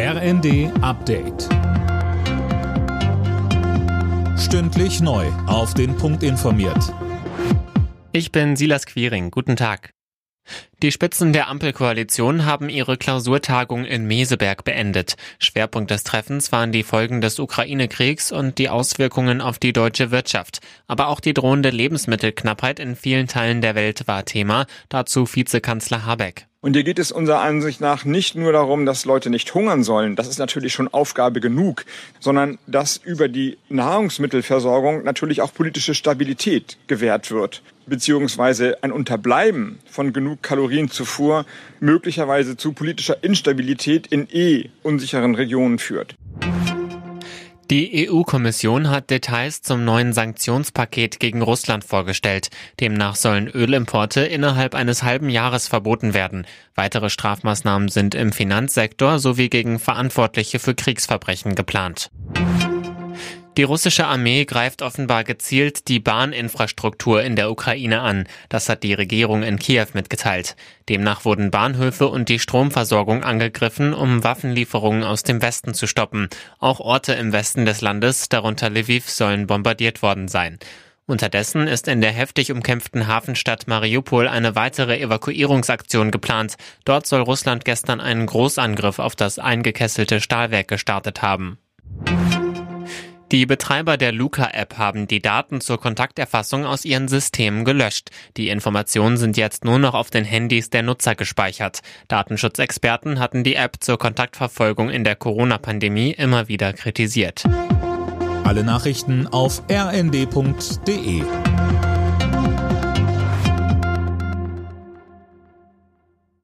RND Update. Stündlich neu. Auf den Punkt informiert. Ich bin Silas Quiring. Guten Tag. Die Spitzen der Ampelkoalition haben ihre Klausurtagung in Meseberg beendet. Schwerpunkt des Treffens waren die Folgen des Ukraine-Kriegs und die Auswirkungen auf die deutsche Wirtschaft. Aber auch die drohende Lebensmittelknappheit in vielen Teilen der Welt war Thema. Dazu Vizekanzler Habeck. Und hier geht es unserer Ansicht nach nicht nur darum, dass Leute nicht hungern sollen, das ist natürlich schon Aufgabe genug, sondern dass über die Nahrungsmittelversorgung natürlich auch politische Stabilität gewährt wird, beziehungsweise ein Unterbleiben von genug Kalorienzufuhr möglicherweise zu politischer Instabilität in eh unsicheren Regionen führt. Die EU-Kommission hat Details zum neuen Sanktionspaket gegen Russland vorgestellt. Demnach sollen Ölimporte innerhalb eines halben Jahres verboten werden. Weitere Strafmaßnahmen sind im Finanzsektor sowie gegen Verantwortliche für Kriegsverbrechen geplant. Die russische Armee greift offenbar gezielt die Bahninfrastruktur in der Ukraine an. Das hat die Regierung in Kiew mitgeteilt. Demnach wurden Bahnhöfe und die Stromversorgung angegriffen, um Waffenlieferungen aus dem Westen zu stoppen. Auch Orte im Westen des Landes, darunter Lviv, sollen bombardiert worden sein. Unterdessen ist in der heftig umkämpften Hafenstadt Mariupol eine weitere Evakuierungsaktion geplant. Dort soll Russland gestern einen Großangriff auf das eingekesselte Stahlwerk gestartet haben. Die Betreiber der Luca-App haben die Daten zur Kontakterfassung aus ihren Systemen gelöscht. Die Informationen sind jetzt nur noch auf den Handys der Nutzer gespeichert. Datenschutzexperten hatten die App zur Kontaktverfolgung in der Corona-Pandemie immer wieder kritisiert. Alle Nachrichten auf rnd.de